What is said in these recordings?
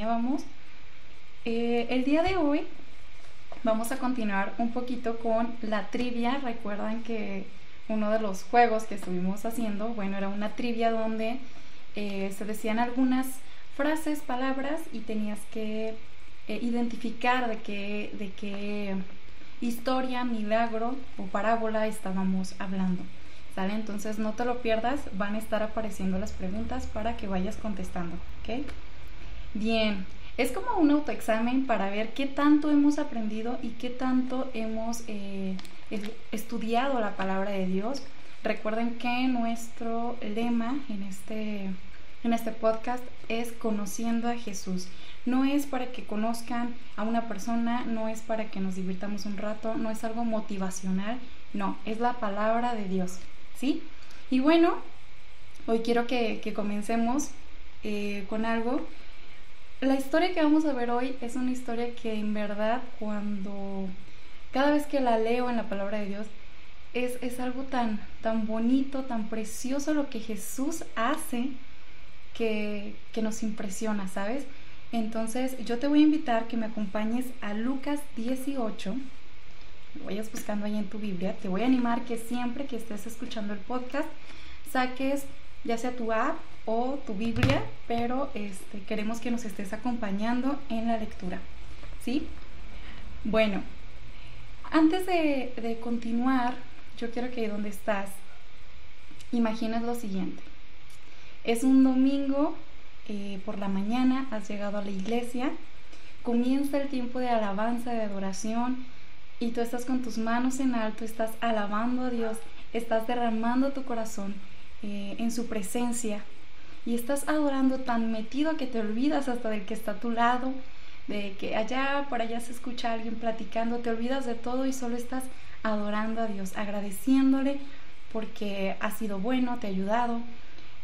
extrañábamos. Eh, el día de hoy vamos a continuar un poquito con la trivia. Recuerdan que uno de los juegos que estuvimos haciendo, bueno, era una trivia donde eh, se decían algunas frases, palabras y tenías que eh, identificar de qué, de qué historia, milagro o parábola estábamos hablando. ¿Sale? Entonces no te lo pierdas, van a estar apareciendo las preguntas para que vayas contestando. Bien, es como un autoexamen para ver qué tanto hemos aprendido y qué tanto hemos eh, estudiado la palabra de Dios. Recuerden que nuestro lema en este, en este podcast es conociendo a Jesús. No es para que conozcan a una persona, no es para que nos divirtamos un rato, no es algo motivacional, no, es la palabra de Dios, ¿sí? Y bueno, hoy quiero que, comencemos eh, con algo. La historia que vamos a ver hoy es una historia que en verdad cuando cada vez que la leo en la palabra de Dios es, es algo tan, tan bonito, tan precioso lo que Jesús hace que, que nos impresiona, ¿sabes? Entonces yo te voy a invitar que me acompañes a Lucas 18. Lo vayas buscando ahí en tu Biblia. Te voy a animar que siempre que estés escuchando el podcast saques ya sea tu app tu Biblia, pero este, queremos que nos estés acompañando en la lectura. ¿Sí? Bueno, antes de, de continuar, yo quiero que donde estás, imagines lo siguiente. Es un domingo eh, por la mañana, has llegado a la iglesia, comienza el tiempo de alabanza, de adoración, y tú estás con tus manos en alto, estás alabando a Dios, estás derramando tu corazón eh, en su presencia y estás adorando tan metido que te olvidas hasta del que está a tu lado, de que allá por allá se escucha a alguien platicando, te olvidas de todo y solo estás adorando a Dios, agradeciéndole porque ha sido bueno, te ha ayudado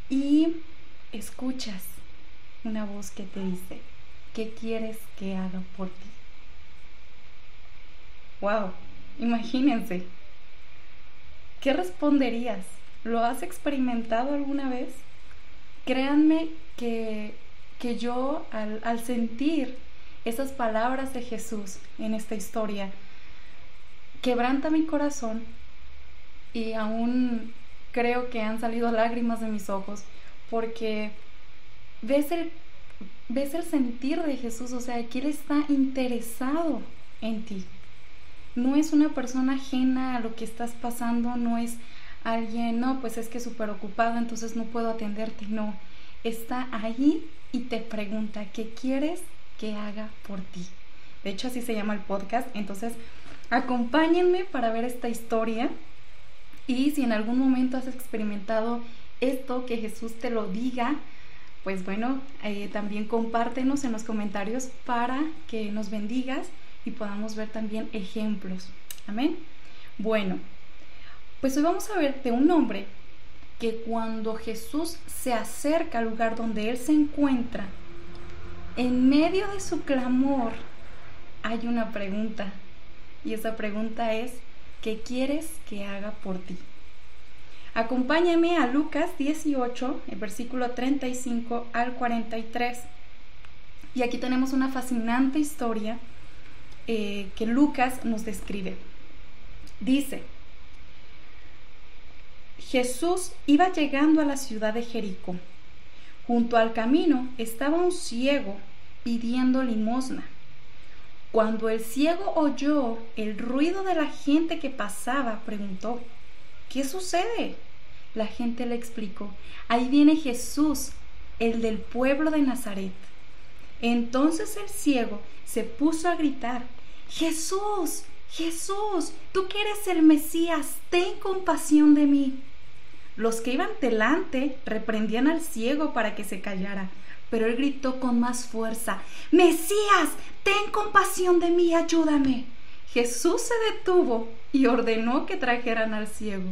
y escuchas una voz que te dice, ¿qué quieres que haga por ti? ¡Wow! Imagínense. ¿Qué responderías? ¿Lo has experimentado alguna vez? Créanme que, que yo al, al sentir esas palabras de Jesús en esta historia, quebranta mi corazón y aún creo que han salido lágrimas de mis ojos porque ves el, ves el sentir de Jesús, o sea, que Él está interesado en ti. No es una persona ajena a lo que estás pasando, no es alguien, no, pues es que súper ocupado, entonces no puedo atenderte, no. Está ahí y te pregunta, ¿qué quieres que haga por ti? De hecho, así se llama el podcast, entonces acompáñenme para ver esta historia y si en algún momento has experimentado esto, que Jesús te lo diga, pues bueno, eh, también compártenos en los comentarios para que nos bendigas y podamos ver también ejemplos. Amén. Bueno, pues hoy vamos a ver de un hombre que cuando Jesús se acerca al lugar donde él se encuentra, en medio de su clamor hay una pregunta. Y esa pregunta es, ¿qué quieres que haga por ti? Acompáñame a Lucas 18, el versículo 35 al 43. Y aquí tenemos una fascinante historia eh, que Lucas nos describe. Dice, Jesús iba llegando a la ciudad de Jericó. Junto al camino estaba un ciego pidiendo limosna. Cuando el ciego oyó el ruido de la gente que pasaba, preguntó, ¿qué sucede? La gente le explicó, ahí viene Jesús, el del pueblo de Nazaret. Entonces el ciego se puso a gritar, Jesús, Jesús, tú que eres el Mesías, ten compasión de mí. Los que iban delante reprendían al ciego para que se callara, pero él gritó con más fuerza, Mesías, ten compasión de mí, ayúdame. Jesús se detuvo y ordenó que trajeran al ciego.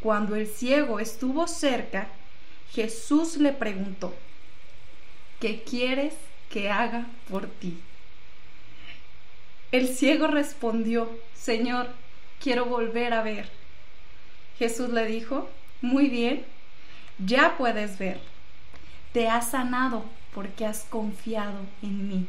Cuando el ciego estuvo cerca, Jesús le preguntó, ¿qué quieres que haga por ti? El ciego respondió, Señor, quiero volver a ver. Jesús le dijo, muy bien, ya puedes ver. Te has sanado, porque has confiado en mí.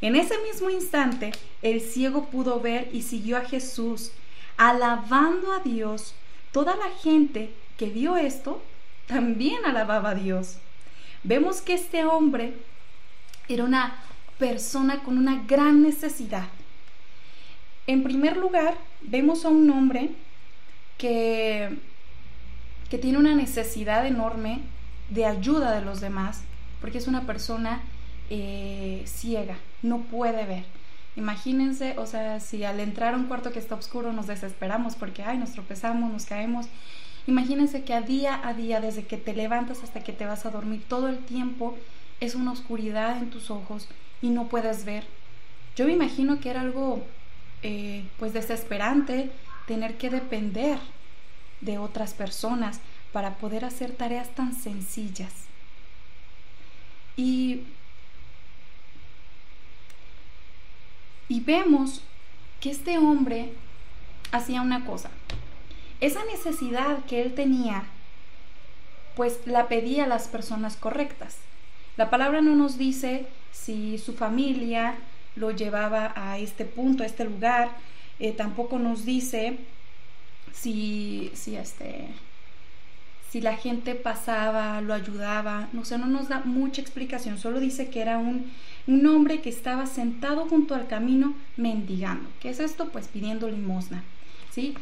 En ese mismo instante, el ciego pudo ver y siguió a Jesús, alabando a Dios. Toda la gente que vio esto también alababa a Dios. Vemos que este hombre era una persona con una gran necesidad. En primer lugar, vemos a un hombre que, que tiene una necesidad enorme de ayuda de los demás, porque es una persona eh, ciega, no puede ver. Imagínense, o sea, si al entrar a un cuarto que está oscuro nos desesperamos porque, ay, nos tropezamos, nos caemos. Imagínense que a día a día, desde que te levantas hasta que te vas a dormir, todo el tiempo es una oscuridad en tus ojos y no puedes ver. Yo me imagino que era algo, eh, pues, desesperante tener que depender de otras personas para poder hacer tareas tan sencillas. Y, y vemos que este hombre hacía una cosa. Esa necesidad que él tenía, pues la pedía a las personas correctas. La palabra no nos dice si su familia lo llevaba a este punto, a este lugar. Eh, tampoco nos dice si, si este, si la gente pasaba, lo ayudaba, no sé, no nos da mucha explicación, solo dice que era un, un hombre que estaba sentado junto al camino mendigando. ¿Qué es esto? Pues pidiendo limosna, ¿sí?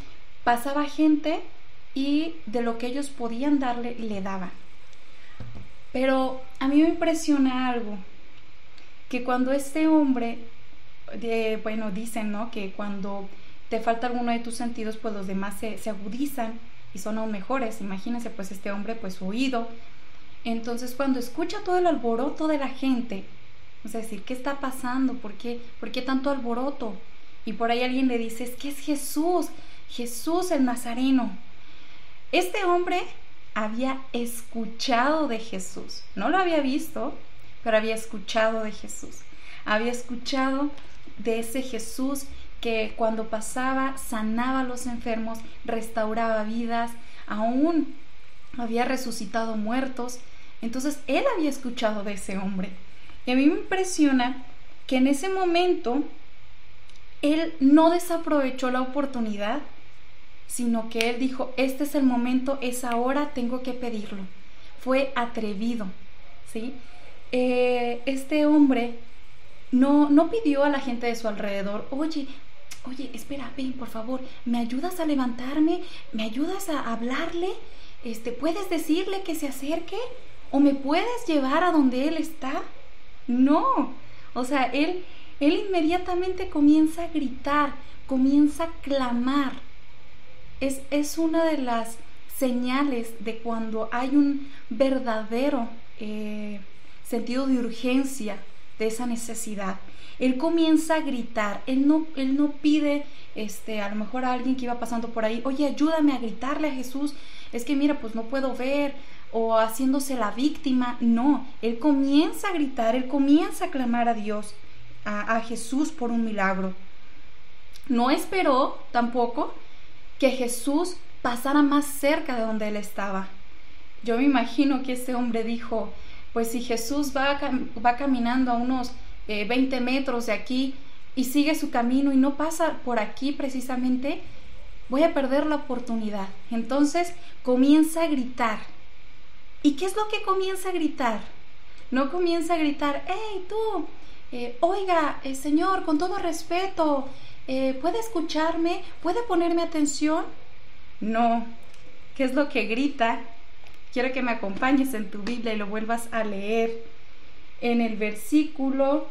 Pasaba gente y de lo que ellos podían darle, le daban. Pero a mí me impresiona algo, que cuando este hombre, de, bueno, dicen, ¿no? Que cuando te falta alguno de tus sentidos, pues los demás se, se agudizan y son aún mejores. Imagínense pues este hombre pues oído. Entonces cuando escucha todo el alboroto de la gente, es decir, ¿qué está pasando? ¿Por qué, ¿Por qué tanto alboroto? Y por ahí alguien le dice, es que es Jesús, Jesús el Nazareno. Este hombre había escuchado de Jesús, no lo había visto, pero había escuchado de Jesús. Había escuchado de ese Jesús que cuando pasaba sanaba a los enfermos, restauraba vidas, aún había resucitado muertos. Entonces él había escuchado de ese hombre. Y a mí me impresiona que en ese momento él no desaprovechó la oportunidad, sino que él dijo, este es el momento, es ahora, tengo que pedirlo. Fue atrevido, ¿sí? Eh, este hombre no, no pidió a la gente de su alrededor, oye, oye, espera, ven, por favor, ¿me ayudas a levantarme? ¿Me ayudas a hablarle? Este, ¿Puedes decirle que se acerque? ¿O me puedes llevar a donde él está? No, o sea, él, él inmediatamente comienza a gritar, comienza a clamar. Es, es una de las señales de cuando hay un verdadero eh, sentido de urgencia de esa necesidad él comienza a gritar, él no, él no pide este, a lo mejor a alguien que iba pasando por ahí, oye, ayúdame a gritarle a Jesús, es que mira, pues no puedo ver, o haciéndose la víctima, no, él comienza a gritar, él comienza a clamar a Dios, a, Jesús por un milagro. No esperó tampoco que Jesús pasara más cerca de donde él estaba. Yo me imagino que este hombre dijo, pues si Jesús va, va caminando a unos 20 eh, metros de aquí y sigue su camino y no pasa por aquí precisamente, voy a perder la oportunidad. Entonces comienza a gritar. ¿Y qué es lo que comienza a gritar? No comienza a gritar, hey tú, eh, oiga, eh, Señor, con todo respeto, ¿puede escucharme? ¿Puede ponerme atención? No, ¿qué es lo que grita? Quiero que me acompañes en tu Biblia y lo vuelvas a leer en el versículo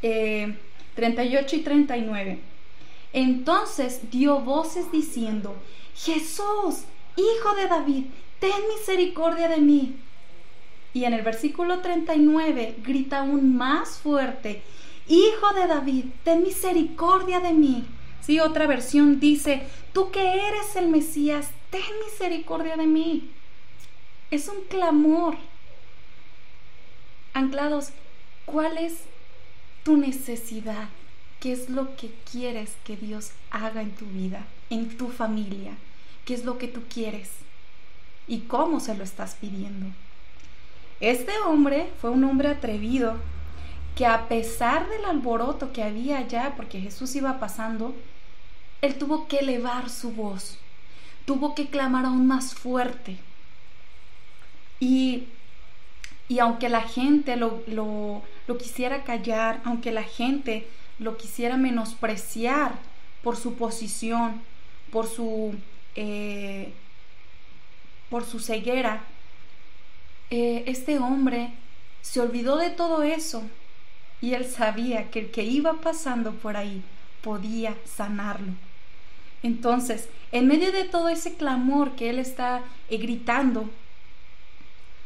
38 eh, y 39. Entonces dio voces diciendo, Jesús, hijo de David, ten misericordia de mí. Y en el versículo 39 grita aún más fuerte, Hijo de David, ten misericordia de mí. Sí, otra versión dice, tú que eres el Mesías, ten misericordia de mí. Es un clamor anclados, ¿cuál es tu necesidad? ¿Qué es lo que quieres que Dios haga en tu vida, en tu familia? ¿Qué es lo que tú quieres? ¿Y cómo se lo estás pidiendo? Este hombre fue un hombre atrevido que a pesar del alboroto que había allá, porque Jesús iba pasando, él tuvo que elevar su voz, tuvo que clamar aún más fuerte. Y, y aunque la gente lo, lo, quisiera callar, aunque la gente lo quisiera menospreciar por su posición, por su, eh, por su ceguera, eh, este hombre se olvidó de todo eso y él sabía que el que iba pasando por ahí podía sanarlo. Entonces, en medio de todo ese clamor que él está eh, gritando,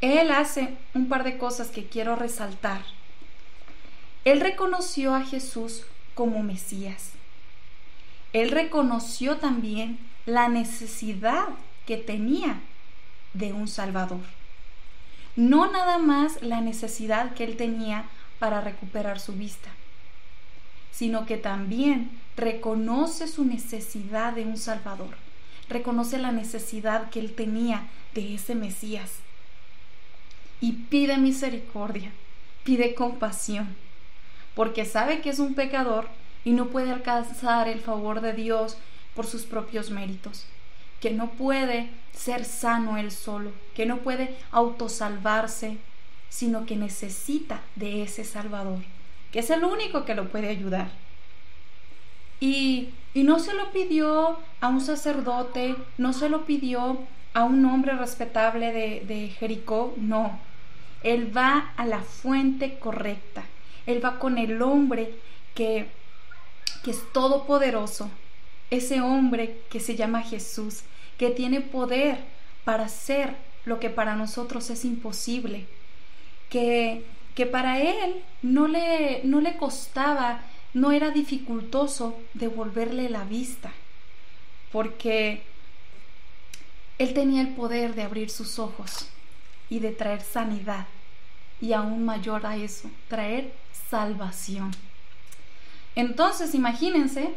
él hace un par de cosas que quiero resaltar. Él reconoció a Jesús como Mesías. Él reconoció también la necesidad que tenía de un Salvador. No nada más la necesidad que él tenía para recuperar su vista, sino que también reconoce su necesidad de un Salvador, reconoce la necesidad que él tenía de ese Mesías y pide misericordia, pide compasión, porque sabe que es un pecador y no puede alcanzar el favor de Dios por sus propios méritos, que no puede ser sano él solo, que no puede autosalvarse, sino que necesita de ese Salvador, que es el único que lo puede ayudar. Y, y no se lo pidió a un sacerdote, no se lo pidió a un hombre respetable de, de Jericó, no. Él va a la fuente correcta, él va con el hombre que, que es todopoderoso, ese hombre que se llama Jesús, que tiene poder para hacer lo que para nosotros es imposible, que, que para él no le, no le costaba, no era dificultoso devolverle la vista, porque él tenía el poder de abrir sus ojos y de traer sanidad, y aún mayor a eso, traer salvación. Entonces, imagínense,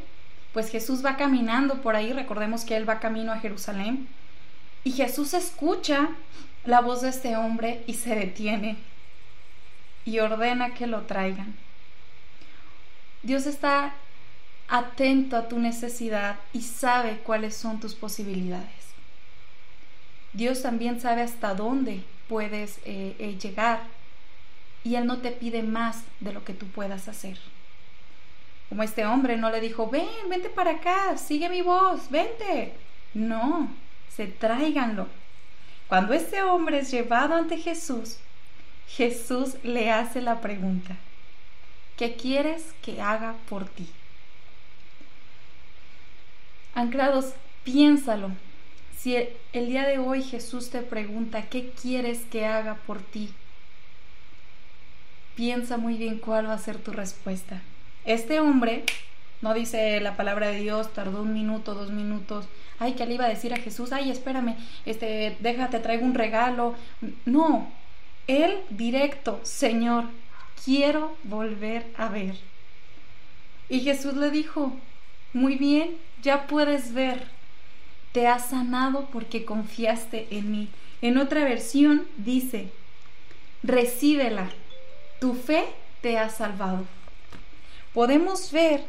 pues Jesús va caminando por ahí, recordemos que él va camino a Jerusalén, y Jesús escucha la voz de este hombre y se detiene y ordena que lo traigan. Dios está atento a tu necesidad y sabe cuáles son tus posibilidades. Dios también sabe hasta dónde puedes eh, eh, llegar y Él no te pide más de lo que tú puedas hacer. Como este hombre no le dijo, ven, vente para acá, sigue mi voz, vente. No, se tráiganlo. Cuando este hombre es llevado ante Jesús, Jesús le hace la pregunta, ¿qué quieres que haga por ti? Anclados, piénsalo. Si el día de hoy Jesús te pregunta, ¿qué quieres que haga por ti? Piensa muy bien cuál va a ser tu respuesta. Este hombre, no dice la palabra de Dios, tardó un minuto, dos minutos. Ay, ¿qué le iba a decir a Jesús? Ay, espérame, este, déjate, traigo un regalo. No, él directo, Señor, quiero volver a ver. Y Jesús le dijo, muy bien, ya puedes ver. Te has sanado porque confiaste en mí. En otra versión dice, recíbela, tu fe te ha salvado podemos ver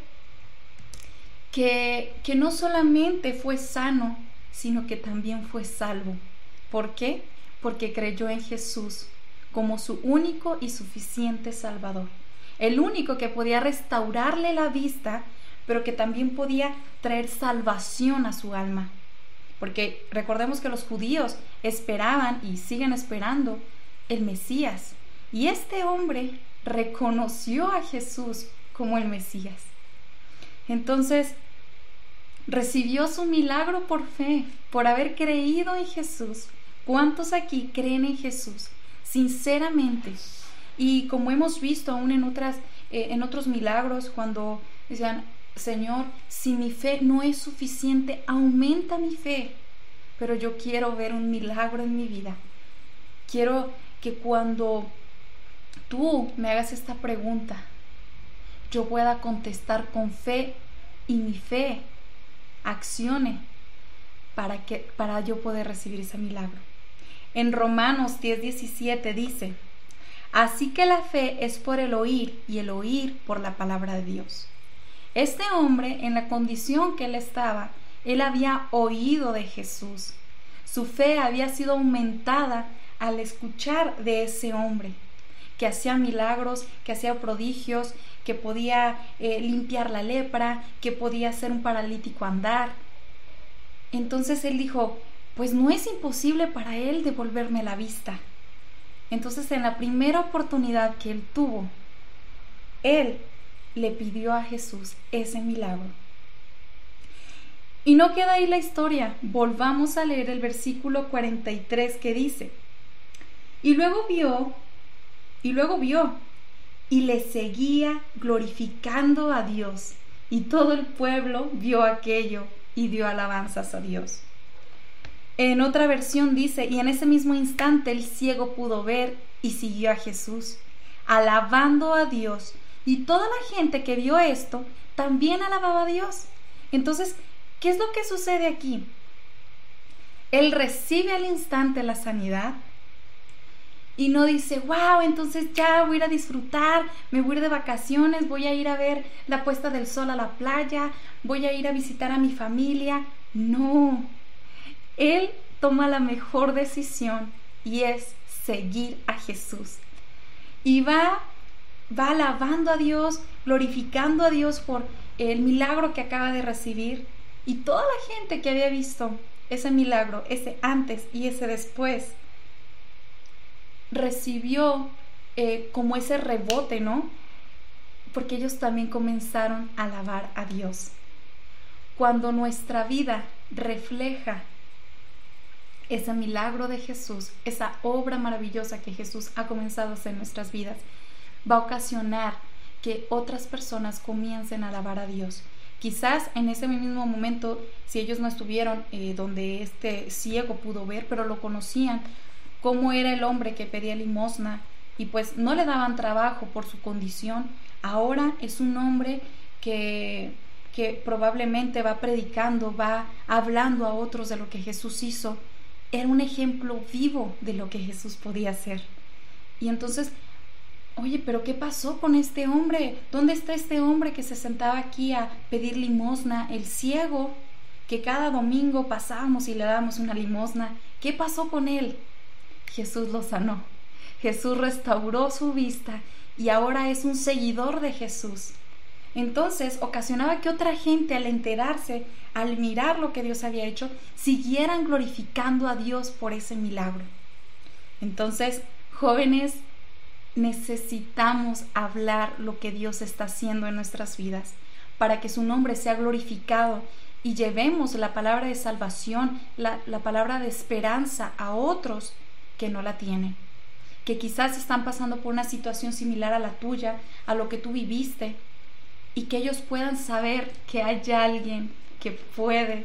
que, que no solamente fue sano, sino que también fue salvo. ¿Por qué? Porque creyó en Jesús como su único y suficiente Salvador. El único que podía restaurarle la vista, pero que también podía traer salvación a su alma. Porque recordemos que los judíos esperaban y siguen esperando el Mesías. Y este hombre reconoció a Jesús como el Mesías. Entonces, recibió su milagro por fe, por haber creído en Jesús. ¿Cuántos aquí creen en Jesús sinceramente? Y como hemos visto aún en otras eh, en otros milagros cuando decían, "Señor, si mi fe no es suficiente, aumenta mi fe." Pero yo quiero ver un milagro en mi vida. Quiero que cuando tú me hagas esta pregunta, yo pueda contestar con fe y mi fe accione para, que, para yo poder recibir ese milagro. En Romanos 10:17 dice, Así que la fe es por el oír y el oír por la palabra de Dios. Este hombre, en la condición que él estaba, él había oído de Jesús. Su fe había sido aumentada al escuchar de ese hombre, que hacía milagros, que hacía prodigios, que podía eh, limpiar la lepra, que podía hacer un paralítico andar. Entonces él dijo, pues no es imposible para él devolverme la vista. Entonces en la primera oportunidad que él tuvo, él le pidió a Jesús ese milagro. Y no queda ahí la historia, volvamos a leer el versículo 43 que dice, y luego vio, y luego vio, y le seguía glorificando a Dios, y todo el pueblo vio aquello y dio alabanzas a Dios. En otra versión dice, y en ese mismo instante el ciego pudo ver y siguió a Jesús, alabando a Dios. Y toda la gente que vio esto también alababa a Dios. Entonces, ¿qué es lo que sucede aquí? Él recibe al instante la sanidad y no dice, wow, entonces ya voy a ir a disfrutar, me voy a ir de vacaciones, voy a ir a ver la puesta del sol a la playa, voy a ir a visitar a mi familia. No, él toma la mejor decisión y es seguir a Jesús. Y va, va alabando a Dios, glorificando a Dios por el milagro que acaba de recibir. Y toda la gente que había visto ese milagro, ese antes y ese después, recibió eh, como ese rebote, ¿no? Porque ellos también comenzaron a alabar a Dios. Cuando nuestra vida refleja ese milagro de Jesús, esa obra maravillosa que Jesús ha comenzado a hacer en nuestras vidas, va a ocasionar que otras personas comiencen a alabar a Dios. Quizás en ese mismo momento, si ellos no estuvieron eh, donde este ciego pudo ver, pero lo conocían, cómo era el hombre que pedía limosna y pues no le daban trabajo por su condición, ahora es un hombre que que probablemente va predicando, va hablando a otros de lo que Jesús hizo era un ejemplo vivo de lo que Jesús podía hacer. Y entonces, oye, pero ¿qué pasó con este hombre? ¿Dónde está este hombre que se sentaba aquí a pedir limosna? El ciego, que cada domingo pasábamos y le dábamos una limosna. ¿Qué pasó con él? Jesús lo sanó. Jesús restauró su vista y ahora es un seguidor de Jesús. Entonces ocasionaba que otra gente al enterarse, al mirar lo que Dios había hecho, siguieran glorificando a Dios por ese milagro. Entonces, jóvenes, necesitamos hablar lo que Dios está haciendo en nuestras vidas para que su nombre sea glorificado y llevemos la palabra de salvación, la, la palabra de esperanza a otros que no la tienen, que quizás están pasando por una situación similar a la tuya, a lo que tú viviste, y que ellos puedan saber que hay alguien que puede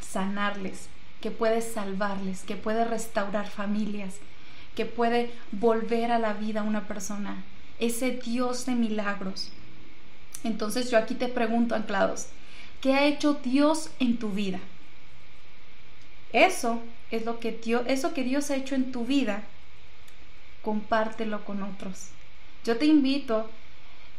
sanarles, que puede salvarles, que puede restaurar familias, que puede volver a la vida a una persona, ese Dios de milagros. Entonces yo aquí te pregunto, anclados, ¿qué ha hecho Dios en tu vida? Eso es lo que Dios, eso que Dios ha hecho en tu vida, compártelo con otros. Yo te invito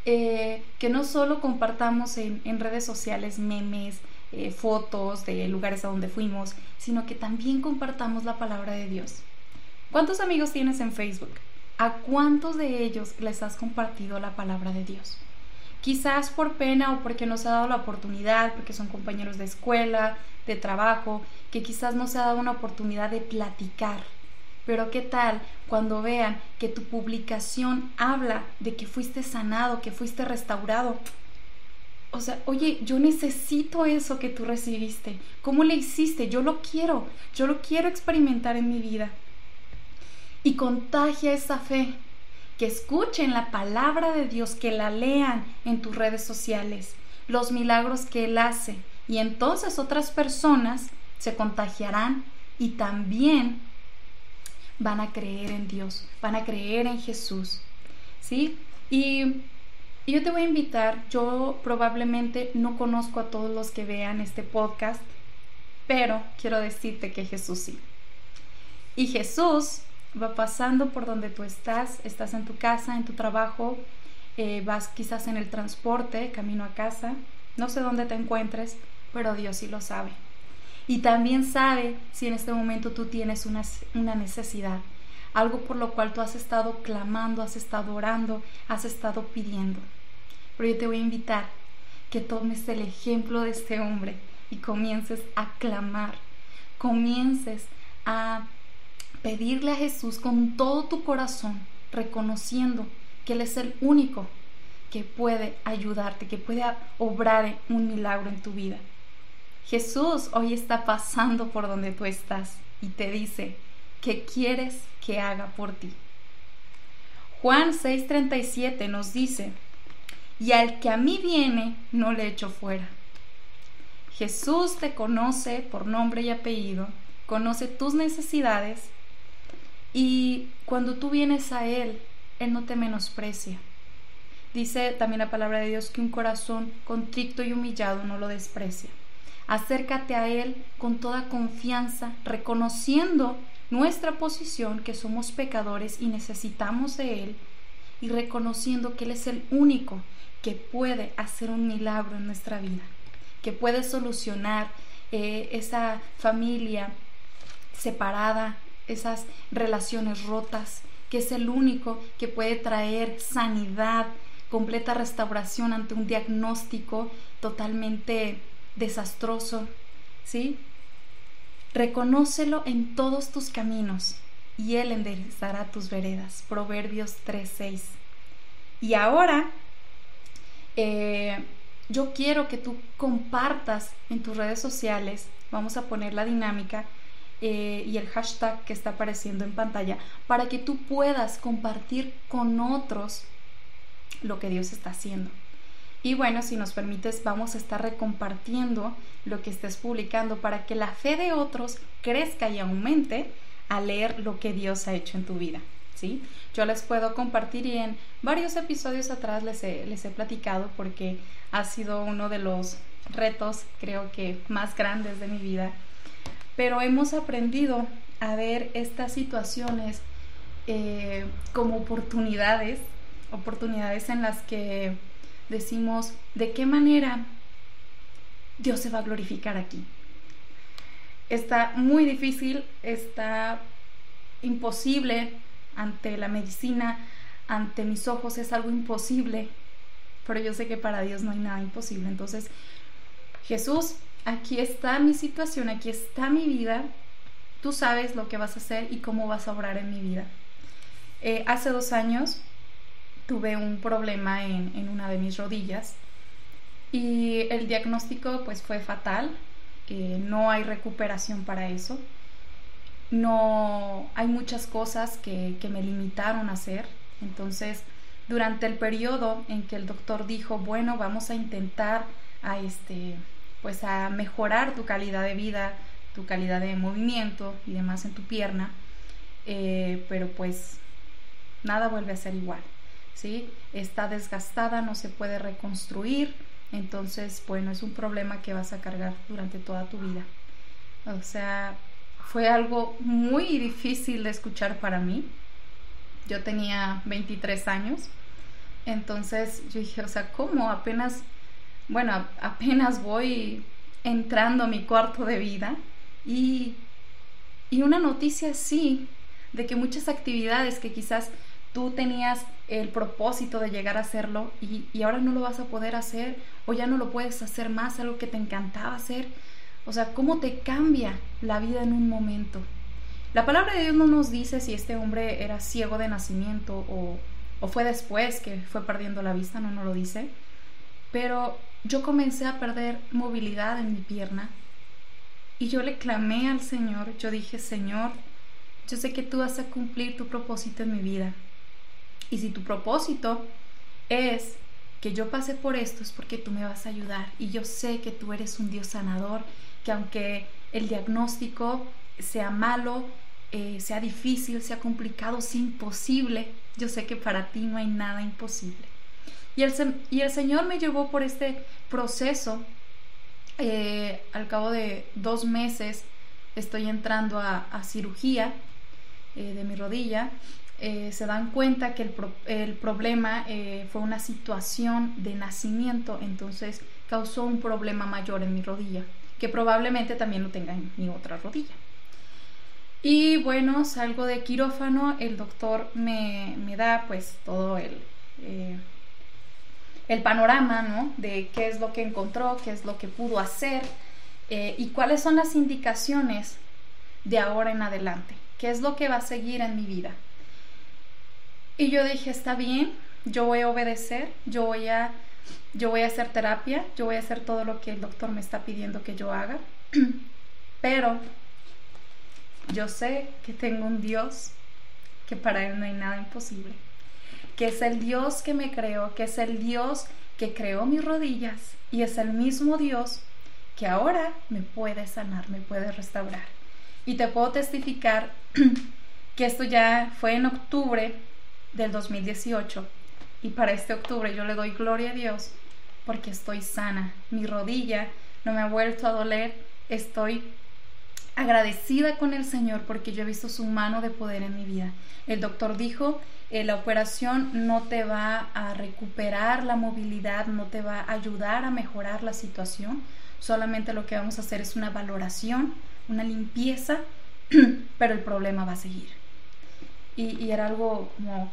eh, que no solo compartamos en, redes sociales memes, eh, fotos de lugares a donde fuimos, sino que también compartamos la palabra de Dios. ¿Cuántos amigos tienes en Facebook? ¿A cuántos de ellos les has compartido la palabra de Dios? Quizás por pena o porque no se ha dado la oportunidad, porque son compañeros de escuela, de trabajo, que quizás no se ha dado una oportunidad de platicar pero ¿qué tal cuando vean que tu publicación habla de que fuiste sanado, que fuiste restaurado? O sea, oye, yo necesito eso que tú recibiste. ¿Cómo le hiciste? Yo lo quiero. Yo lo quiero experimentar en mi vida. Y contagia esa fe. Que escuchen la palabra de Dios, que la lean en tus redes sociales, los milagros que Él hace. Y entonces otras personas se contagiarán y también van a creer en Dios, van a creer en Jesús. ¿Sí? Y, yo te voy a invitar, yo probablemente no conozco a todos los que vean este podcast, pero quiero decirte que Jesús sí. Y Jesús va pasando por donde tú estás, estás en tu casa, en tu trabajo, eh, vas quizás en el transporte, camino a casa, no sé dónde te encuentres, pero Dios sí lo sabe. Y también sabe si en este momento tú tienes una, una necesidad, algo por lo cual tú has estado clamando, has estado orando, has estado pidiendo. Pero yo te voy a invitar que tomes el ejemplo de este hombre y comiences a clamar, comiences a pedirle a Jesús con todo tu corazón, reconociendo que Él es el único que puede ayudarte, que puede obrar un milagro en tu vida. Jesús hoy está pasando por donde tú estás y te dice, ¿qué quieres que haga por ti? Juan 6:37 nos dice, y al que a mí viene, no le echo fuera. Jesús te conoce por nombre y apellido, conoce tus necesidades y cuando tú vienes a Él, Él no te menosprecia. Dice también la palabra de Dios que un corazón contrito y humillado no lo desprecia. Acércate a Él con toda confianza, reconociendo nuestra posición, que somos pecadores y necesitamos de Él, y reconociendo que Él es el único que puede hacer un milagro en nuestra vida, que puede solucionar eh, esa familia separada, esas relaciones rotas, que es el único que puede traer sanidad, completa restauración ante un diagnóstico totalmente desastroso, ¿sí? Reconócelo en todos tus caminos y Él enderezará tus veredas. Proverbios 3:6. Y ahora, eh, yo quiero que tú compartas en tus redes sociales, vamos a poner la dinámica, eh, y el hashtag que está apareciendo en pantalla para que tú puedas compartir con otros lo que Dios está haciendo. Y bueno, si nos permites, vamos a estar recompartiendo lo que estés publicando para que la fe de otros crezca y aumente al leer lo que Dios ha hecho en tu vida. ¿sí? Yo les puedo compartir y en varios episodios atrás les les he platicado porque ha sido uno de los retos, creo que más grandes de mi vida pero hemos aprendido a ver estas situaciones eh, como oportunidades, oportunidades en las que decimos de qué manera Dios se va a glorificar aquí. Está muy difícil, está imposible ante la medicina, ante mis ojos es algo imposible, pero yo sé que para Dios no hay nada imposible. Entonces, Jesús aquí está mi situación, aquí está mi vida, tú sabes lo que vas a hacer y cómo vas a obrar en mi vida. Eh, hace dos años tuve un problema en, una de mis rodillas y el diagnóstico pues fue fatal, eh, no hay recuperación para eso, no hay muchas cosas que, que me limitaron a hacer, entonces durante el periodo en que el doctor dijo, bueno, vamos a intentar a este pues a mejorar tu calidad de vida, tu calidad de movimiento y demás en tu pierna, eh, pero pues nada vuelve a ser igual, ¿sí? Está desgastada, no se puede reconstruir, entonces, bueno, es un problema que vas a cargar durante toda tu vida. O sea, fue algo muy difícil de escuchar para mí. Yo tenía 23 años, entonces yo dije, o sea, ¿cómo? Apenas bueno, apenas voy entrando a mi cuarto de vida y, y una noticia así, de que muchas actividades que quizás tú tenías el propósito de llegar a hacerlo y, y, ahora no lo vas a poder hacer o ya no lo puedes hacer más, algo que te encantaba hacer. O sea, ¿cómo te cambia la vida en un momento? La palabra de Dios no nos dice si este hombre era ciego de nacimiento o, o fue después que fue perdiendo la vista, no nos lo dice. Pero yo comencé a perder movilidad en mi pierna y yo le clamé al Señor, yo dije, Señor, yo sé que tú vas a cumplir tu propósito en mi vida. Y si tu propósito es que yo pase por esto, es porque tú me vas a ayudar. Y yo sé que tú eres un Dios sanador, que aunque el diagnóstico sea malo, eh, sea difícil, sea complicado, sea imposible, yo sé que para ti no hay nada imposible. Y el, Señor me llevó por este proceso. Eh, al cabo de dos meses estoy entrando a, cirugía eh, de mi rodilla, eh, se dan cuenta que el, problema fue una situación de nacimiento, entonces causó un problema mayor en mi rodilla, que probablemente también lo tenga en mi otra rodilla. Y bueno, salgo de quirófano, el doctor me, da pues todo el, el panorama, ¿no? De qué es lo que encontró, qué es lo que pudo hacer y cuáles son las indicaciones de ahora en adelante. ¿Qué es lo que va a seguir en mi vida? Y yo dije, está bien, yo voy a obedecer, yo voy a, yo voy a hacer terapia, yo voy a hacer todo lo que el doctor me está pidiendo que yo haga. Pero yo sé que tengo un Dios que para Él no hay nada imposible. Que es el Dios que me creó, que es el Dios que creó mis rodillas y es el mismo Dios que ahora me puede sanar, me puede restaurar. Y te puedo testificar que esto ya fue en octubre del 2018 y para este octubre yo le doy gloria a Dios porque estoy sana. Mi rodilla no me ha vuelto a doler. Estoy agradecida con el Señor porque yo he visto su mano de poder en mi vida. El doctor dijo, eh, la operación no te va a recuperar la movilidad, no te va a ayudar a mejorar la situación. Solamente lo que vamos a hacer es una valoración una limpieza, pero el problema va a seguir. Y, era algo como,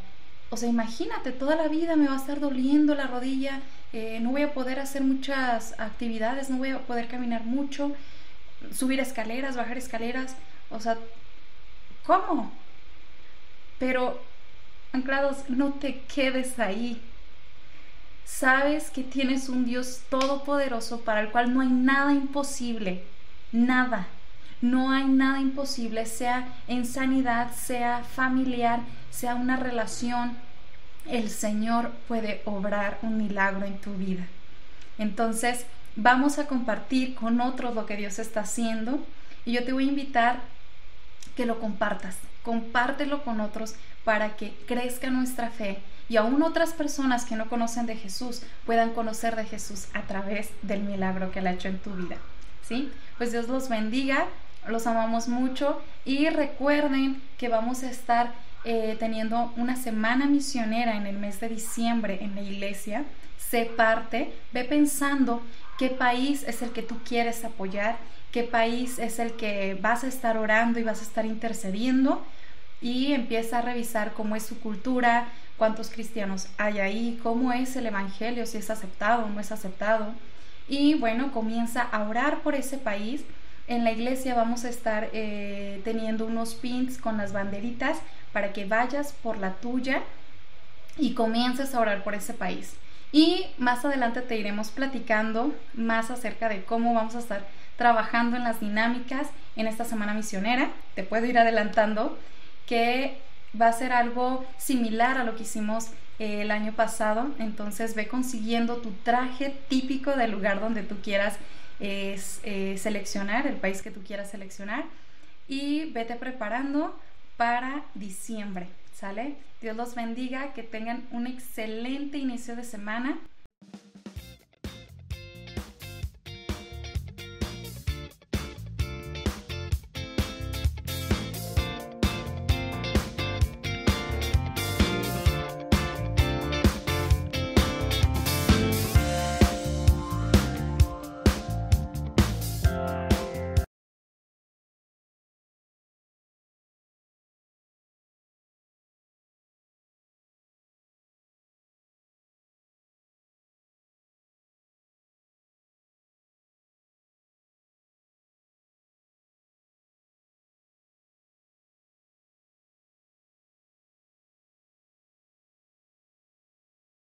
o sea, imagínate, toda la vida me va a estar doliendo la rodilla, eh, no voy a poder hacer muchas actividades, no voy a poder caminar mucho, subir escaleras, bajar escaleras, o sea, ¿cómo? Pero, anclados, no te quedes ahí. Sabes que tienes un Dios todopoderoso para el cual no hay nada imposible, nada. No hay nada imposible, sea en sanidad, sea familiar, sea una relación. El Señor puede obrar un milagro en tu vida. Entonces, vamos a compartir con otros lo que Dios está haciendo y yo te voy a invitar que lo compartas, compártelo con otros para que crezca nuestra fe y aún otras personas que no conocen de Jesús puedan conocer de Jesús a través del milagro que Él ha hecho en tu vida. ¿Sí? Pues Dios los bendiga los amamos mucho y recuerden que vamos a estar eh, teniendo una semana misionera en el mes de diciembre en la iglesia. Sé parte, ve pensando qué país es el que tú quieres apoyar, qué país es el que vas a estar orando y vas a estar intercediendo y empieza a revisar cómo es su cultura, cuántos cristianos hay ahí, cómo es el Evangelio, si es aceptado o no es aceptado. Y bueno, comienza a orar por ese país en la iglesia vamos a estar eh, teniendo unos pins con las banderitas para que vayas por la tuya y comiences a orar por ese país. Y más adelante te iremos platicando más acerca de cómo vamos a estar trabajando en las dinámicas en esta semana misionera. Te puedo ir adelantando que va a ser algo similar a lo que hicimos eh, el año pasado. Entonces ve consiguiendo tu traje típico del lugar donde tú quieras eh, seleccionar el país que tú quieras seleccionar y vete preparando para diciembre, ¿sale? Dios los bendiga, que tengan un excelente inicio de semana